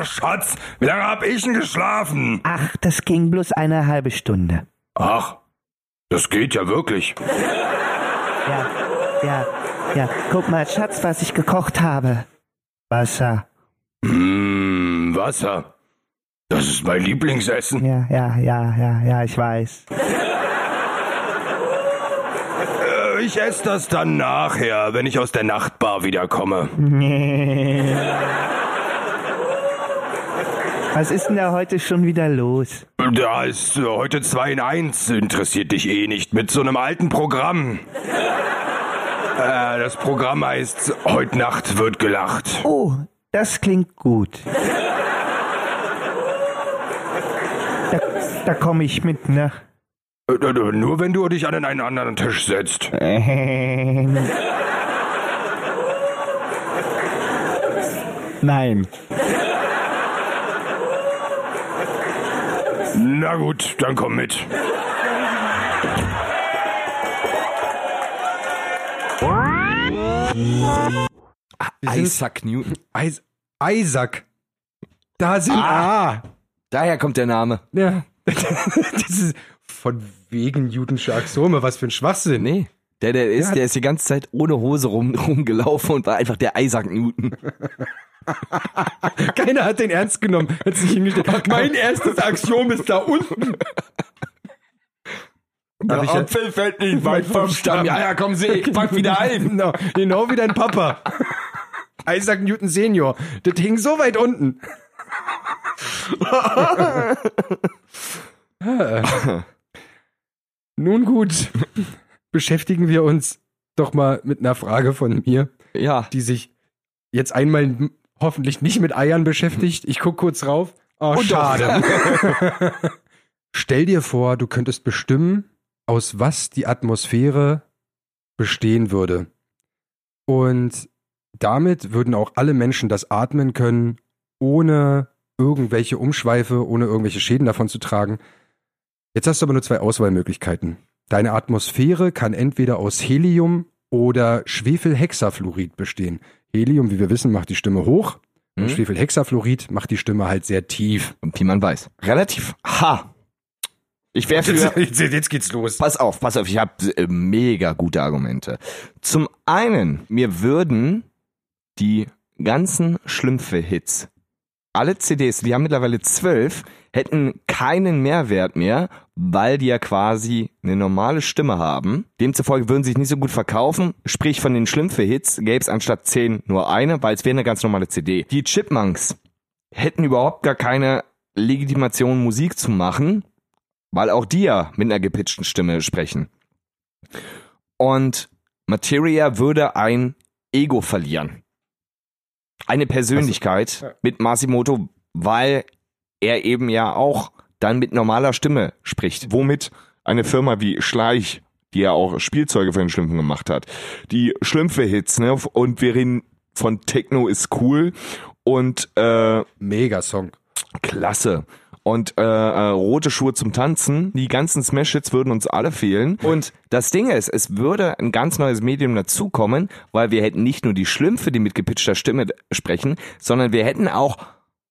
Ach, Schatz, wie lange hab ich denn geschlafen? Ach, das ging bloß eine halbe Stunde. Ach, das geht ja wirklich. Ja, ja, ja. Guck mal, Schatz, was ich gekocht habe. Wasser. Mmh, Wasser. Das ist mein Lieblingsessen. Ja, ja, ja, ja, ja, ich weiß. Äh, Ich esse das dann nachher, wenn ich aus der Nachtbar wiederkomme. Was ist denn da heute schon wieder los? Da ist äh, heute 2 in 1. Interessiert dich eh nicht mit so einem alten Programm. Äh, das Programm heißt Heute Nacht wird gelacht. Oh, das klingt gut. Da, da komme ich mit, ne? Äh, äh, Nur wenn du dich an einen anderen Tisch setzt. Ähm. Nein. Na gut, dann komm mit. Isaac Newton. Is Isaac. Da sind. Ah. Daher kommt der Name. Ja. das ist von wegen Newtonsche Axiome. Was für ein Schwachsinn. Nee. Der, der ist, Ja. der ist die ganze Zeit ohne Hose rum, rumgelaufen und war einfach der Isaac Newton. Keiner hat den ernst genommen. Hat sich hingestellt. Mein erstes Axiom ist da unten. Hab ich ja- Apfel fällt nicht weit vom Stamm. Ja, ja, komm, seh, pack wieder ein. Genau, genau wie dein Papa. Isaac Newton Senior. Das hing so weit unten. Nun gut, beschäftigen wir uns doch mal mit einer Frage von mir, Ja, die sich jetzt einmal hoffentlich nicht mit Eiern beschäftigt. Ich guck kurz rauf. Oh, Und schade. Stell dir vor, du könntest bestimmen, aus was die Atmosphäre bestehen würde. Und damit würden auch alle Menschen das atmen können, ohne irgendwelche Umschweife, ohne irgendwelche Schäden davon zu tragen. Jetzt hast du aber nur zwei Auswahlmöglichkeiten. Deine Atmosphäre kann entweder aus Helium oder Schwefelhexafluorid bestehen. Helium, wie wir wissen, macht die Stimme hoch. Und Mhm. Schwefelhexafluorid macht die Stimme halt sehr tief. wie man weiß. Relativ. Ha. Ich wäre für. Jetzt, jetzt geht's los. Pass auf, pass auf, ich habe äh, mega gute Argumente. Zum einen, mir würden die ganzen Schlümpfe-Hits, alle CDs, die haben mittlerweile zwölf, hätten keinen Mehrwert mehr, weil die ja quasi eine normale Stimme haben. Demzufolge würden sie sich nicht so gut verkaufen. Sprich, von den Schlümpfe-Hits gäbe es anstatt zehn nur eine, weil es wäre eine ganz normale CD. Die Chipmunks hätten überhaupt gar keine Legitimation, Musik zu machen, weil auch die ja mit einer gepitchten Stimme sprechen. Und Materia würde ein Ego verlieren. Eine Persönlichkeit Also, ja. mit Masimoto, weil er eben ja auch dann mit normaler Stimme spricht. Womit eine Firma wie Schleich, die ja auch Spielzeuge für den Schlümpfen gemacht hat, die Schlümpfe-Hits, ne? Und wir reden von Techno ist cool und äh, Mega-Song. Klasse. Und äh, äh, rote Schuhe zum Tanzen, die ganzen Smash-Hits würden uns alle fehlen. Und das Ding ist, es würde ein ganz neues Medium dazukommen, weil wir hätten nicht nur die Schlümpfe, die mit gepitchter Stimme sprechen, sondern wir hätten auch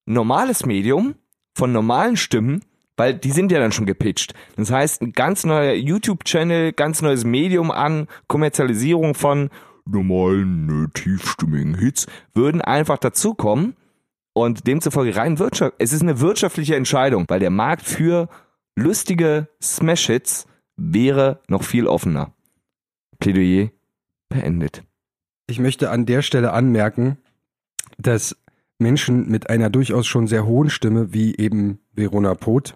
normales Medium von normalen Stimmen, weil die sind ja dann schon gepitcht. Das heißt, ein ganz neuer YouTube-Channel, ganz neues Medium an Kommerzialisierung von normalen, äh, tiefstimmigen Hits würden einfach dazukommen. Und demzufolge rein Wirtschaft. Es ist eine wirtschaftliche Entscheidung, weil der Markt für lustige Smash-Hits wäre noch viel offener. Plädoyer beendet. Ich möchte an der Stelle anmerken, dass Menschen mit einer durchaus schon sehr hohen Stimme, wie eben Verona Poth,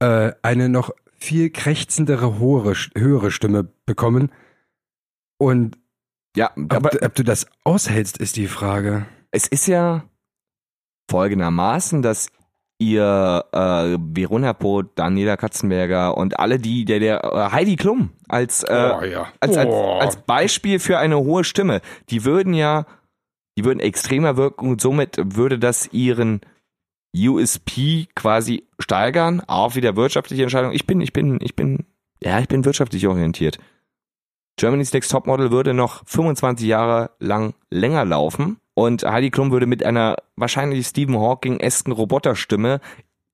äh, eine noch viel krächzendere, hohe, höhere Stimme bekommen. Und Ja, ob, aber du- ob du das aushältst, ist die Frage. es ist ja folgendermaßen, dass ihr äh, Verona Poth, Daniela Katzenberger und alle die, der, der äh, Heidi Klum als, äh, ja. als, als, Oh. als Beispiel für eine hohe Stimme, die würden ja, die würden extremer wirken und somit würde das ihren USP quasi steigern. Auch wieder wirtschaftliche Entscheidung. Ich bin, ich bin, ich bin, ja, ich bin wirtschaftlich orientiert. Germany's Next Topmodel würde noch 25 Jahre lang länger laufen und Heidi Klum würde mit einer wahrscheinlich Stephen Hawking-esken Roboterstimme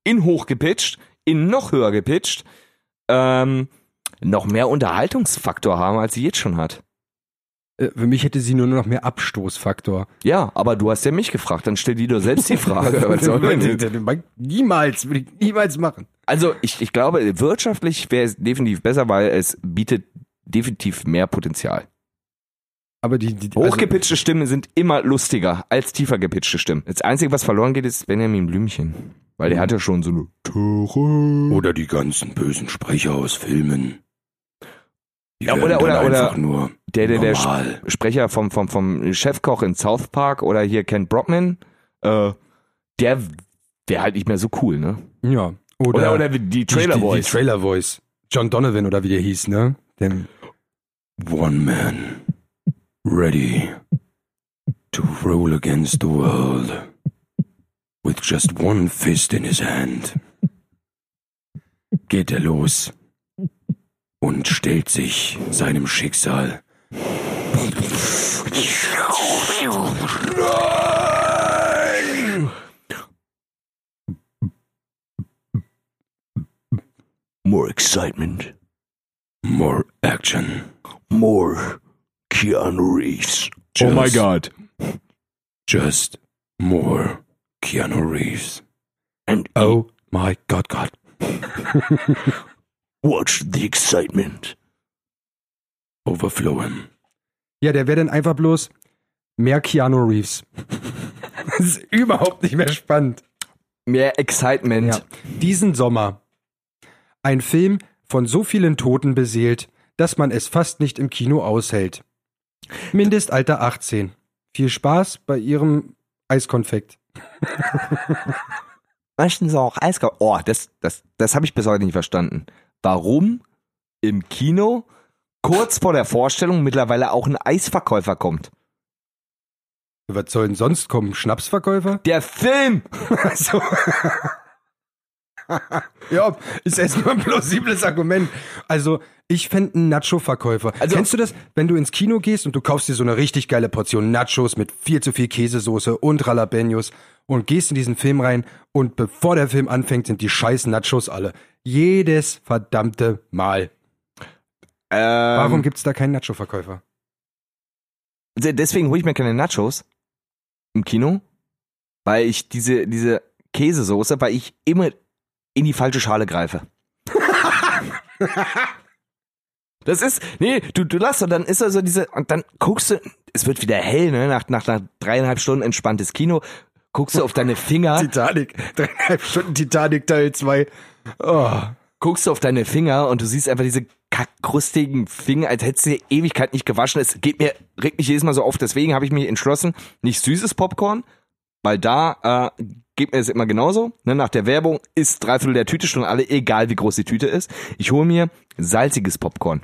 in hoch gepitcht, in noch höher gepitcht, ähm, noch mehr Unterhaltungsfaktor haben, als sie jetzt schon hat. Äh, Für mich hätte sie nur noch mehr Abstoßfaktor. Ja, aber du hast ja mich gefragt, dann stell dir doch selbst die Frage. Was soll denn? niemals, würde ich niemals machen. Also ich, ich glaube, wirtschaftlich wäre es definitiv besser, weil es bietet definitiv mehr Potenzial. Aber die, die also, Hochgepitchte Stimmen sind immer lustiger als tiefer gepitchte Stimmen. Das Einzige, was verloren geht, ist Benjamin Blümchen. Weil der hat ja schon so eine Töre. Oder die ganzen bösen Sprecher aus Filmen. Die Ja, oder- dann oder- oder einfach nur Der, der, der normal. Sprecher vom, vom, vom Chefkoch in South Park oder hier Ken Brockman, äh, der wäre halt nicht mehr so cool, ne? ja. Oder, Oder, oder, die die, Trailer die, Voice. die Trailer Voice. John Donovan oder wie der hieß, ne? Dem, One man ready to roll against the world with just one fist in his hand. Geht er los und stellt sich seinem Schicksal. More excitement, More action. more Keanu Reeves. Just, Oh my God. Just more Keanu Reeves. And oh my God, God. watch the excitement. Overflow him. Ja, der wäre dann einfach bloß mehr Keanu Reeves. das ist überhaupt nicht mehr spannend. Mehr Excitement. Ja. Diesen Sommer. Ein Film von so vielen Toten beseelt, dass man es fast nicht im Kino aushält. Mindestalter 18. Viel Spaß bei Ihrem Eiskonfekt. Möchten Sie auch Eiskau? Oh, das, das, das habe ich bis heute nicht verstanden. Warum im Kino kurz vor der Vorstellung mittlerweile auch ein Eisverkäufer kommt? Was soll denn sonst kommen? Schnapsverkäufer? Der Film! Also. ja, ist erstmal ein plausibles Argument. Also, ich fände einen Nacho-Verkäufer. Also- Kennst du das, wenn du ins Kino gehst und du kaufst dir so eine richtig geile Portion Nachos mit viel zu viel Käsesoße und Jalapenos und gehst in diesen Film rein und bevor der Film anfängt, sind die scheiß Nachos alle. Jedes verdammte Mal. Ähm, Warum gibt's da keinen Nacho-Verkäufer? de- Deswegen hole ich mir keine Nachos im Kino, weil ich diese, diese Käsesoße, weil ich immer in die falsche Schale greife. Das ist, nee, du, du lass und dann ist also diese, und dann guckst du, es wird wieder hell, ne, nach, nach, nach dreieinhalb Stunden entspanntes Kino, guckst du auf deine Finger, Titanic. Dreieinhalb Stunden Titanic Teil 2. Oh. guckst du auf deine Finger und du siehst einfach diese kackkrustigen Finger, als hättest du die Ewigkeit nicht gewaschen. Es geht mir, regt mich jedes Mal so auf. Deswegen habe ich mich entschlossen, nicht süßes Popcorn, weil da äh, geht mir das immer genauso. Ne, nach der Werbung ist dreiviertel der Tüte schon alle, egal wie groß die Tüte ist. Ich hole mir salziges Popcorn.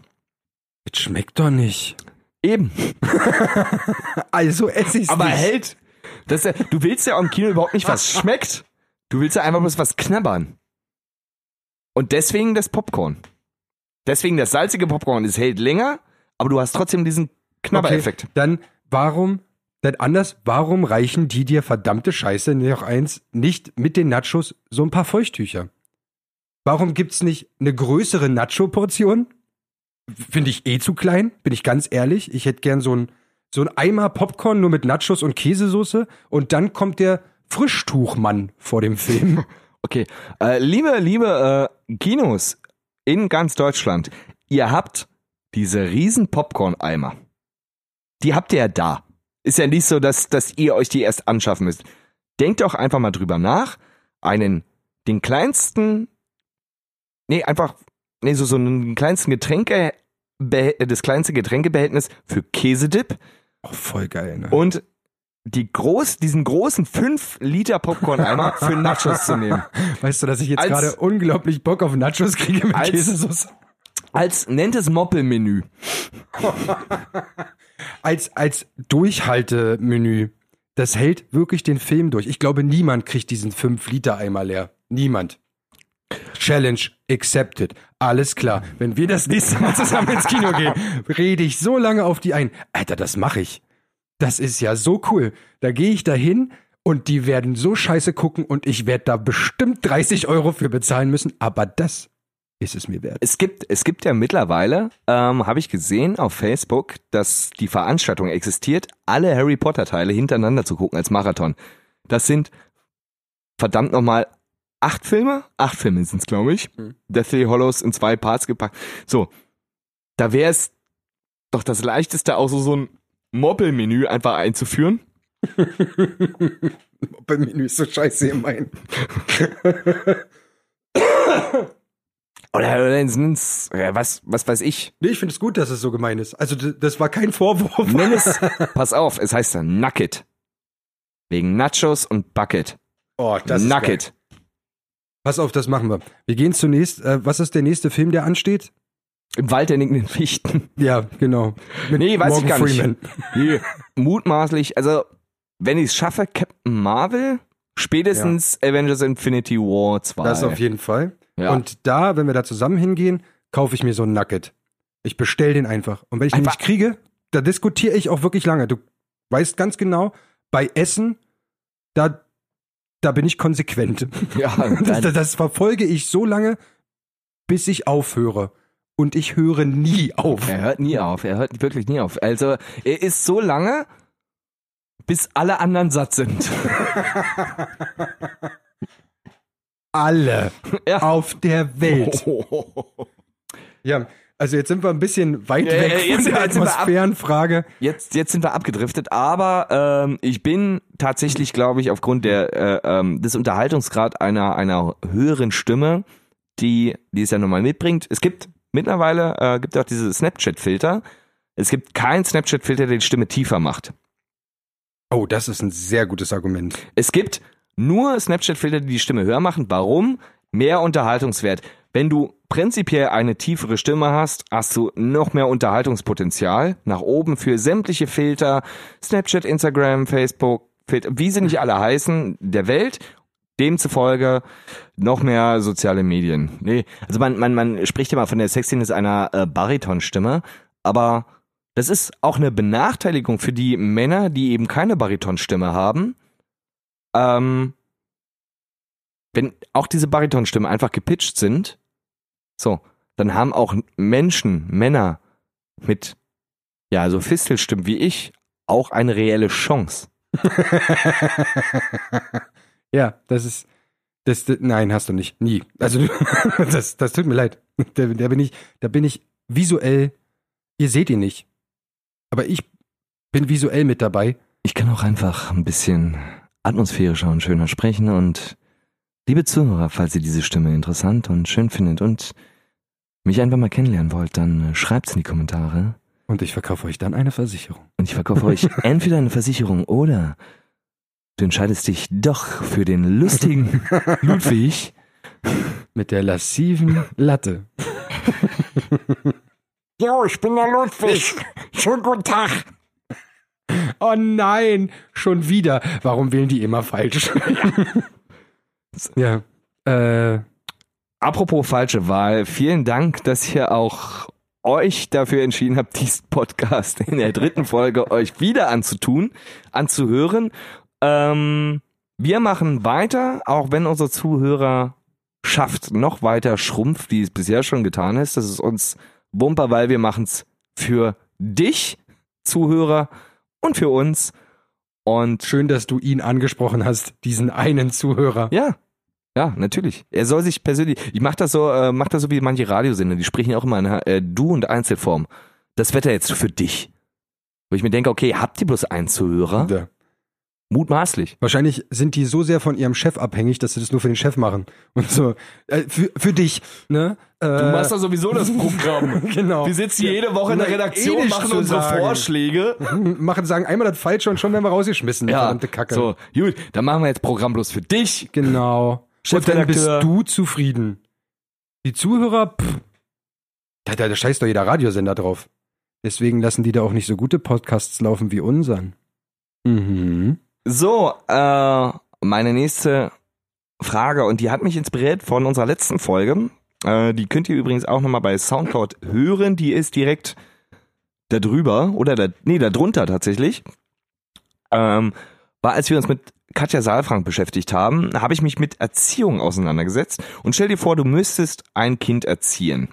Das schmeckt doch nicht. Eben. Also esse ich's Aber nicht. hält. Das, ja- du willst ja am Kino überhaupt nicht, was schmeckt. Du willst ja einfach bloß was knabbern. Und deswegen das Popcorn. Deswegen das salzige Popcorn. Es hält länger, aber du hast trotzdem diesen Knabbereffekt. Okay, dann warum, dann anders, warum reichen die dir verdammte Scheiße noch eins nicht mit den Nachos so ein paar Feuchttücher? Warum gibt's nicht eine größere Nacho-Portion? Finde ich eh zu klein, bin ich ganz ehrlich. Ich hätte gern so ein, so ein Eimer Popcorn nur mit Nachos und Käsesoße und dann kommt der Frischtuchmann vor dem Film. Okay. Äh, liebe, liebe äh, Kinos in ganz Deutschland, ihr habt diese riesen Popcorn-Eimer. Die habt ihr ja da. Ist ja nicht so, dass, dass ihr euch die erst anschaffen müsst. Denkt doch einfach mal drüber nach. Einen, den kleinsten, nee, einfach, nee, so, so einen kleinsten Getränke, das kleinste Getränkebehältnis für Käsedip Oh, voll geil, ne? und die groß, diesen großen 5 Liter Popcorn-Eimer für Nachos zu nehmen. weißt du, dass ich jetzt gerade unglaublich Bock auf Nachos kriege mit als- Käsesoße? Als nennt es Moppelmenü. als, als Durchhaltemenü. Das hält wirklich den Film durch. Ich glaube, niemand kriegt diesen 5-Liter-Eimer leer. Niemand. Challenge accepted. Alles klar. Wenn wir das nächste Mal zusammen ins Kino gehen, rede ich so lange auf die ein. Alter, das mache ich. Das ist ja so cool. Da gehe ich dahin und die werden so scheiße gucken und ich werde da bestimmt 30 Euro für bezahlen müssen, aber das ist es mir wert. Es gibt, es gibt ja mittlerweile, ähm, habe ich gesehen auf Facebook, dass die Veranstaltung existiert, alle Harry Potter Teile hintereinander zu gucken als Marathon. Das sind verdammt nochmal acht Filme? Acht Filme sind's, glaube ich. Mhm. Deathly Hollows in zwei Parts gepackt. So, da wäre es doch das leichteste, auch so, so ein Moppelmenü einfach einzuführen. Bei Menü ist so scheiße gemein. Oder, oder ins, was, was weiß ich. Nee, ich finde es gut, dass es so gemein ist. Also das war kein Vorwurf. Nenn es, pass auf, es heißt ja Nugget. Wegen Nachos und Bucket. Oh, das ist geil. Nugget. Pass auf, das machen wir. Wir gehen zunächst, äh, was ist der nächste Film, der ansteht? Im Wald der nickenden Fichten. Ja, genau. Mit Nee, weiß Morgan ich gar Freeman. nicht. Mutmaßlich, also, wenn ich es schaffe, Captain Marvel, spätestens Avengers Infinity War 2. Das auf jeden Fall. Ja. Und da, wenn wir da zusammen hingehen, kaufe ich mir so einen Nugget. Ich bestell den einfach. Und wenn ich den Einfach- nicht kriege, da diskutiere ich auch wirklich lange. Du weißt ganz genau, bei Essen, da, da bin ich konsequent. ja, Das, das verfolge ich so lange, bis ich aufhöre. Und ich höre nie auf. er hört nie auf, er hört wirklich nie auf. Also, er ist so lange, bis alle anderen satt sind. Alle Ja. auf der Welt. Ja, also jetzt sind wir ein bisschen weit Ja, ja, weg jetzt von der jetzt ab- Atmosphärenfrage. Jetzt, jetzt sind wir abgedriftet, aber ähm, ich bin tatsächlich, glaube ich, aufgrund der, äh, ähm, des Unterhaltungsgrad einer, einer höheren Stimme, die, die es ja nochmal mitbringt. Es gibt mittlerweile, äh, gibt auch diese Snapchat-Filter. Es gibt keinen Snapchat-Filter, der die Stimme tiefer macht. Oh, das ist ein sehr gutes Argument. Es gibt nur Snapchat-Filter, die die Stimme höher machen. Warum? Mehr Unterhaltungswert. Wenn du prinzipiell eine tiefere Stimme hast, hast du noch mehr Unterhaltungspotenzial nach oben für sämtliche Filter, Snapchat, Instagram, Facebook, Filter, wie sie nicht alle heißen, der Welt. Demzufolge noch mehr soziale Medien. Nee, also man, man, man spricht ja mal von der Sexiness einer äh, Baritonstimme, aber das ist auch eine Benachteiligung für die Männer, die eben keine Baritonstimme haben. Ähm, wenn auch diese Baritonstimmen einfach gepitcht sind, so, dann haben auch Menschen, Männer mit, ja, so Fistelstimmen wie ich auch eine reelle Chance. ja, das ist. Das, das, nein, hast du nicht. Nie. Also das, das tut mir leid. Da, da bin ich, da bin ich visuell. Ihr seht ihn nicht. Aber ich bin visuell mit dabei. Ich kann auch einfach ein bisschen atmosphärischer und schöner sprechen und liebe Zuhörer, falls ihr diese Stimme interessant und schön findet und mich einfach mal kennenlernen wollt, dann schreibt's in die Kommentare Und ich verkaufe euch dann eine Versicherung. und ich verkaufe euch entweder eine Versicherung oder du entscheidest dich doch für den lustigen Ludwig. Mit der lassiven Latte. Jo, ich bin der Ludwig. Schönen guten Tag. Oh nein, schon wieder. Warum wählen die immer falsch? ja. Äh, Apropos falsche Wahl, vielen Dank, dass ihr auch euch dafür entschieden habt, diesen Podcast in der dritten Folge euch wieder anzutun, anzuhören. Ähm, wir machen weiter, auch wenn unsere Zuhörerschaft noch weiter schrumpft, wie es bisher schon getan ist. Das ist uns Wumper, weil wir machen es für dich, Zuhörer, und für uns. Und schön, dass du ihn angesprochen hast, diesen einen Zuhörer. ja, ja, natürlich. Er soll sich persönlich. Ich mach das so, äh, mach das so wie manche Radiosender. Die sprechen ja auch immer in äh, Du und Einzelform. Das Wetter jetzt für dich. Wo ich mir denke, okay, habt ihr bloß einen Zuhörer? Ja. Mutmaßlich. Wahrscheinlich sind die so sehr von ihrem Chef abhängig, dass sie das nur für den Chef machen. Und so, äh, für, für dich, ne? Äh, da sowieso das Programm. genau. Wir sitzen jede Woche in der eh Redaktion, nicht machen unsere sagen. Vorschläge. machen, sagen einmal das Falsche und schon werden wir rausgeschmissen. Ja, Verdammte Kacke. so, gut, dann machen wir jetzt Programm bloß für dich. Genau. Und dann bist du zufrieden. Die Zuhörer, pff, da, da, da scheißt doch jeder Radiosender drauf. Deswegen lassen die da auch nicht so gute Podcasts laufen wie unseren. Mhm. So, äh, meine nächste Frage, und die hat mich inspiriert von unserer letzten Folge. Äh, die könnt ihr übrigens auch nochmal bei Soundcloud hören. Die ist direkt da drüber, oder da, nee, da drunter tatsächlich. ähm, war, als wir uns mit Katja Saalfrank beschäftigt haben, habe ich mich mit Erziehung auseinandergesetzt. Und stell dir vor, du müsstest ein Kind erziehen.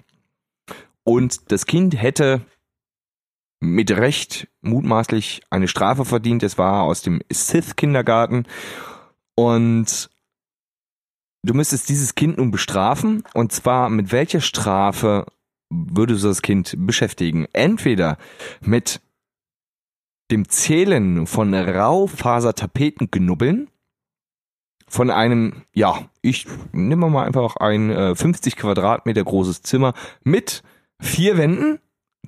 Und das Kind hätte mit Recht mutmaßlich eine Strafe verdient. Es war aus dem Sith-Kindergarten. Und du müsstest dieses Kind nun bestrafen. Und zwar mit welcher Strafe würdest du das Kind beschäftigen? Entweder mit dem Zählen von Raufasertapetenknubbeln von einem, ja, ich nehme mal einfach ein äh, 50 Quadratmeter großes Zimmer mit vier Wänden,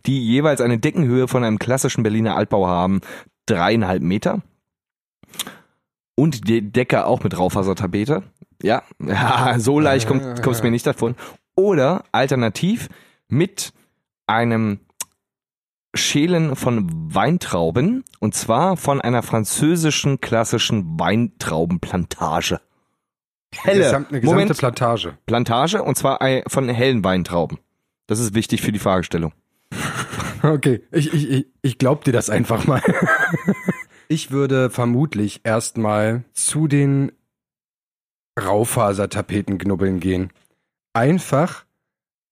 die jeweils eine Deckenhöhe von einem klassischen Berliner Altbau haben, dreieinhalb Meter. Und die Decke auch mit Raufasertapete. Ja, ja so leicht kommt es mir nicht davon. Oder alternativ mit einem Schälen von Weintrauben und zwar von einer französischen klassischen Weintraubenplantage. Helle. Eine gesamte Moment. Plantage. Plantage und zwar ein- von hellen Weintrauben. Das ist wichtig für die Fragestellung. Okay, ich, ich, ich, glaub dir das einfach mal. ich würde vermutlich erstmal zu den Raufasertapetenknubbeln gehen. Einfach,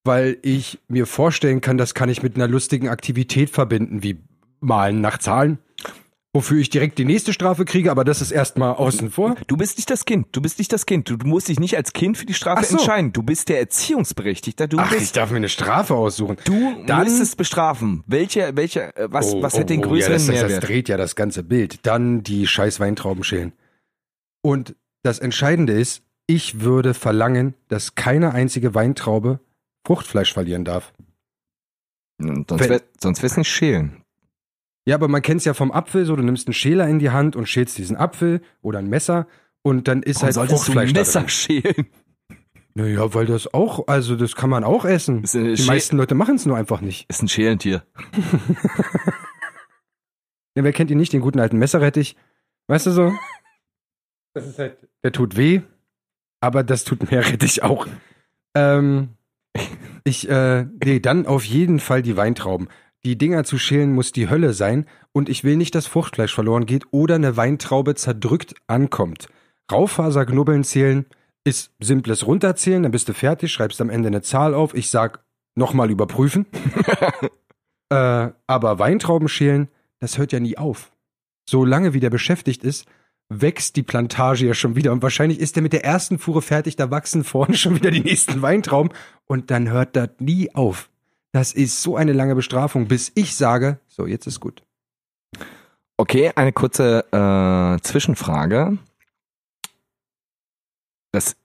weil ich mir vorstellen kann, das kann ich mit einer lustigen Aktivität verbinden, wie Malen nach Zahlen. Wofür ich direkt die nächste Strafe kriege, aber das ist erstmal außen vor. Du bist nicht das Kind. Du bist nicht das Kind. Du, musst dich nicht als Kind für die Strafe so. entscheiden. Du bist der Erziehungsberechtigte. Du Ach, ich bist darf mir eine Strafe aussuchen. Du Dann- müsstest bestrafen. Welche, welche, äh, was, Oh, was oh, hätte den oh, größeren ja, das, das, das Mehrwert? dreht ja das ganze Bild. Dann die scheiß Weintrauben schälen. Und das Entscheidende ist, ich würde verlangen, dass keine einzige Weintraube Fruchtfleisch verlieren darf. Sonst wär, sonst wär's nicht schälen. Ja, aber man kennt es ja vom Apfel so, du nimmst einen Schäler in die Hand und schälst diesen Apfel oder ein Messer und dann ist Warum halt solltest du Fruchtfleisch ein da Messer schälen? Naja, weil das auch, also das kann man auch essen. Die Schä- meisten Leute machen es nur einfach nicht. Ist ein Schälentier. Ja, wer kennt ihn nicht, den guten alten Messerrettich? Weißt du so? Das ist halt, der tut weh, aber das tut mehr Rettich auch. Ähm, ich, äh, nee, dann auf jeden Fall die Weintrauben. Die Dinger zu schälen muss die Hölle sein und ich will nicht, dass Fruchtfleisch verloren geht oder eine Weintraube zerdrückt ankommt. Raufaserknubbeln zählen ist simples Runterzählen, dann bist du fertig, schreibst am Ende eine Zahl auf. Ich sag nochmal überprüfen. äh, aber Weintrauben schälen, das hört ja nie auf. Solange wie der beschäftigt ist, wächst die Plantage ja schon wieder und wahrscheinlich ist er mit der ersten Fuhre fertig, da wachsen vorne schon wieder die nächsten Weintrauben und dann hört das nie auf. Das ist so eine lange Bestrafung, bis ich sage, so, jetzt ist gut. Okay, eine kurze äh, Zwischenfrage. Das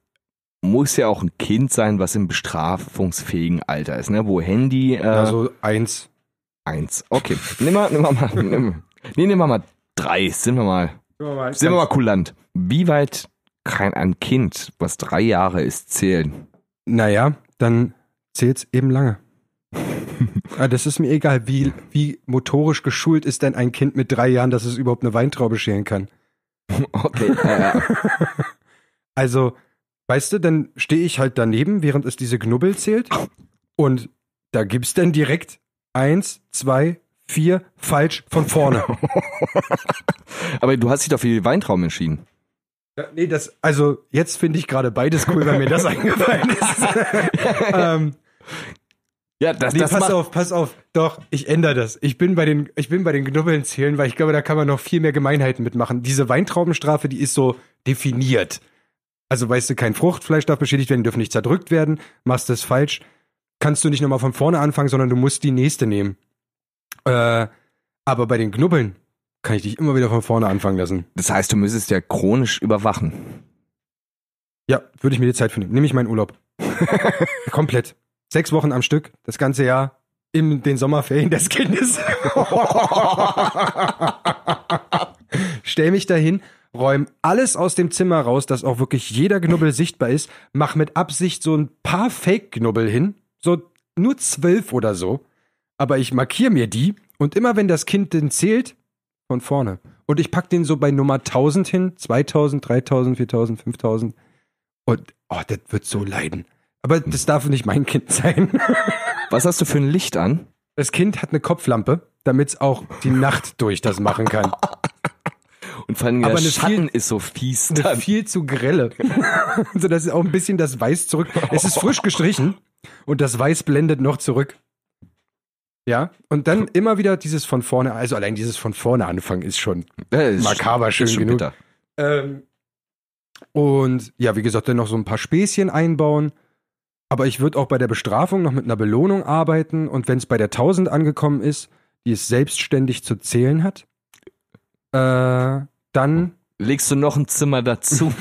muss ja auch ein Kind sein, was im bestrafungsfähigen Alter ist, ne? Wo Handy äh, Also eins. eins. Okay, nimm mal, nimm mal, mal nimm, nee, nehmen wir mal drei. Sind wir mal, sind wir mal kulant. Wie weit kann ein Kind, was drei Jahre ist, zählen? Naja, dann zählt's eben lange. Ah, das ist mir egal, wie, wie motorisch geschult ist denn ein Kind mit drei Jahren, dass es überhaupt eine Weintraube schälen kann. Okay, äh, Also, weißt du, dann stehe ich halt daneben, während es diese Knubbel zählt. Und da gibt's dann direkt eins, zwei, vier, falsch von vorne. aber du hast dich doch für die Weintrauben entschieden. Ja, nee, das, also jetzt finde ich gerade beides cool, weil mir das eingefallen ist. ähm, Ja, das, nee, das pass auf, pass auf. Doch, ich ändere das. Ich bin bei den, ich bin bei den Knubbeln zählen, weil ich glaube, da kann man noch viel mehr Gemeinheiten mitmachen. Diese Weintraubenstrafe, die ist so definiert. Also weißt du, kein Fruchtfleisch darf beschädigt werden, dürfen nicht zerdrückt werden. Machst du es falsch, kannst du nicht nochmal von vorne anfangen, sondern du musst die nächste nehmen. Äh, aber bei den Knubbeln kann ich dich immer wieder von vorne anfangen lassen. das heißt, du müsstest ja chronisch überwachen. Ja, würde ich mir die Zeit für nehmen. Nehme ich meinen Urlaub. Komplett. Sechs Wochen am Stück, das ganze Jahr, in den Sommerferien des Kindes. Stell mich dahin, räum alles aus dem Zimmer raus, dass auch wirklich jeder Knubbel sichtbar ist, mach mit Absicht so ein paar Fake-Knubbel hin, so nur zwölf oder so, aber ich markiere mir die und immer wenn das Kind den zählt, von vorne. Und ich pack den so bei Nummer 1000 hin, 2000, 3000, 4000, 5000. Und, oh, das wird so leiden. Aber das darf nicht mein Kind sein. Was hast du für ein Licht an? Das Kind hat eine Kopflampe, damit es auch die Nacht durch das machen kann. Und vor allem Aber der eine Schatten viel- ist so fies Eine dann. viel zu grelle. so dass auch ein bisschen das Weiß zurück. Es ist frisch gestrichen und das Weiß blendet noch zurück. Ja, und dann immer wieder dieses von vorne, also allein dieses von vorne anfangen ist schon ist makaber ist schön schon genug. Ähm, und ja, wie gesagt, dann noch so ein paar Späßchen einbauen. Aber ich würde auch bei der Bestrafung noch mit einer Belohnung arbeiten. Und wenn es bei der 1000 angekommen ist, die es selbstständig zu zählen hat, äh, dann, Legst du noch ein Zimmer dazu?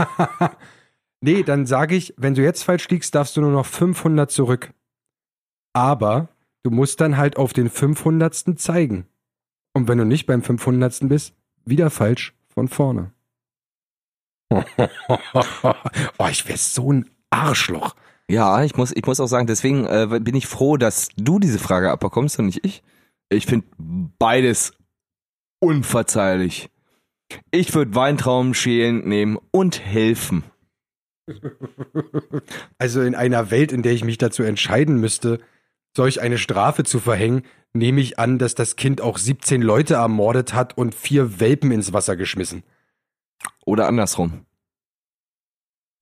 nee, dann sage ich, wenn du jetzt falsch liegst, darfst du nur noch 500 zurück. Aber du musst dann halt auf den 500. zeigen. Und wenn du nicht beim 500. bist, wieder falsch von vorne. oh, ich wäre so ein Arschloch. Ja, ich muss, ich muss auch sagen, deswegen äh, bin ich froh, dass du diese Frage abbekommst und nicht ich. Ich finde beides unverzeihlich. Ich würde Weintrauben schälen nehmen und helfen. Also in einer Welt, in der ich mich dazu entscheiden müsste, solch eine Strafe zu verhängen, nehme ich an, dass das Kind auch 17 Leute ermordet hat und vier Welpen ins Wasser geschmissen. Oder andersrum.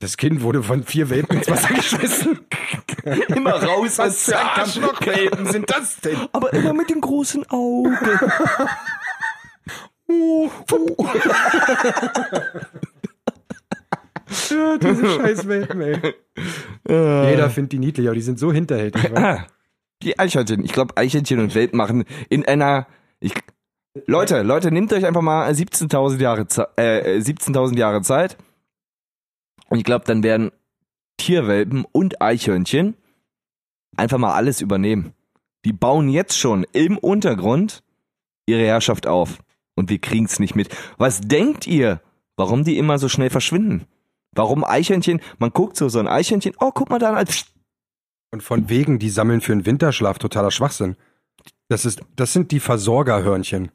Das Kind wurde von vier Welpen ins Wasser geschmissen. Immer raus Was für Arschlochwelpen sind das denn? Aber immer mit den großen Augen. Ja, diese scheiß Welpen, ey. Jeder findet die niedlich, aber die sind so hinterhältig. Ah, die Eichhörnchen. Ich glaube, Eichhörnchen und Welpen machen in einer. Ich, Leute, Leute, nehmt euch einfach mal 17.000 Jahre, äh, 17.000 Jahre Zeit. Und ich glaube, dann werden Tierwelpen und Eichhörnchen einfach mal alles übernehmen. Die bauen jetzt schon im Untergrund ihre Herrschaft auf. Und wir kriegen es nicht mit. Was denkt ihr, warum die immer so schnell verschwinden? Warum Eichhörnchen? Man guckt so, so ein Eichhörnchen, oh, guck mal da, ein- Und von wegen, die sammeln für einen Winterschlaf totaler Schwachsinn. Das ist, das sind die Versorgerhörnchen,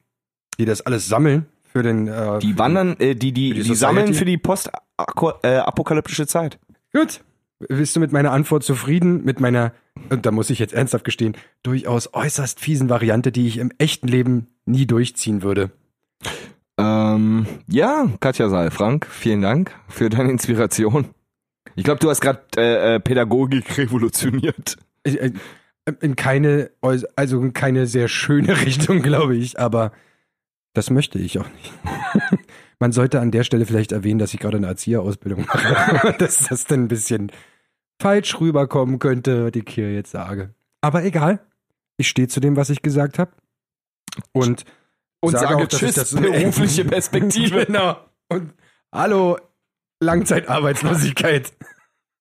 die das alles sammeln für den. Äh, Die wandern, äh, die, die, die die, sammeln für die postapokalyptische Zeit. Gut. Bist du mit meiner Antwort zufrieden? Mit meiner, und da muss ich jetzt ernsthaft gestehen, durchaus äußerst fiesen Variante, die ich im echten Leben nie durchziehen würde. Ähm, ja, Katja Saal, Frank, vielen Dank für deine Inspiration. Ich glaube, du hast gerade äh, äh, Pädagogik revolutioniert. Äh, In keine, also in keine sehr schöne Richtung, glaube ich, aber das möchte ich auch nicht. Man sollte an der Stelle vielleicht erwähnen, dass ich gerade eine Erzieherausbildung mache, dass das dann ein bisschen falsch rüberkommen könnte, was ich hier jetzt sage. Aber egal. Ich stehe zu dem, was ich gesagt habe. Und, sage auch, dass ich das berufliche Perspektive. genau. Und hallo, Langzeitarbeitslosigkeit.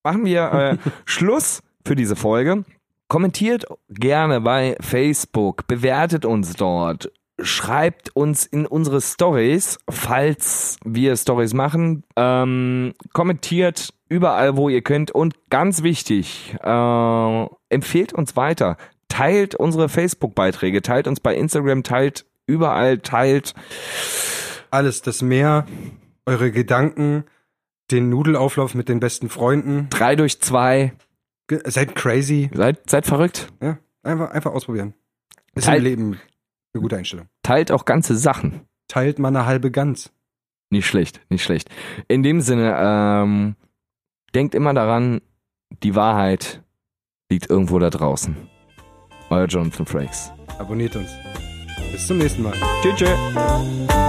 Machen wir äh, Schluss für diese Folge. Kommentiert gerne bei Facebook, bewertet uns dort, schreibt uns in unsere Stories, falls wir Stories machen. Ähm, kommentiert überall, wo ihr könnt. Und ganz wichtig, äh, empfehlt uns weiter. Teilt unsere Facebook-Beiträge, teilt uns bei Instagram, teilt überall, teilt. Alles, das Meer, eure Gedanken, den Nudelauflauf mit den besten Freunden. Drei durch zwei. Ge- Seid crazy. Seid, seid verrückt. Ja, einfach, einfach ausprobieren. Ist Teil- im Leben eine gute Einstellung. Teilt auch ganze Sachen. Teilt mal eine halbe Gans. Nicht schlecht, nicht schlecht. In dem Sinne, ähm, denkt immer daran, die Wahrheit liegt irgendwo da draußen. Euer Jonathan Frakes. Abonniert uns. Bis zum nächsten Mal. Tschüss. tschüss.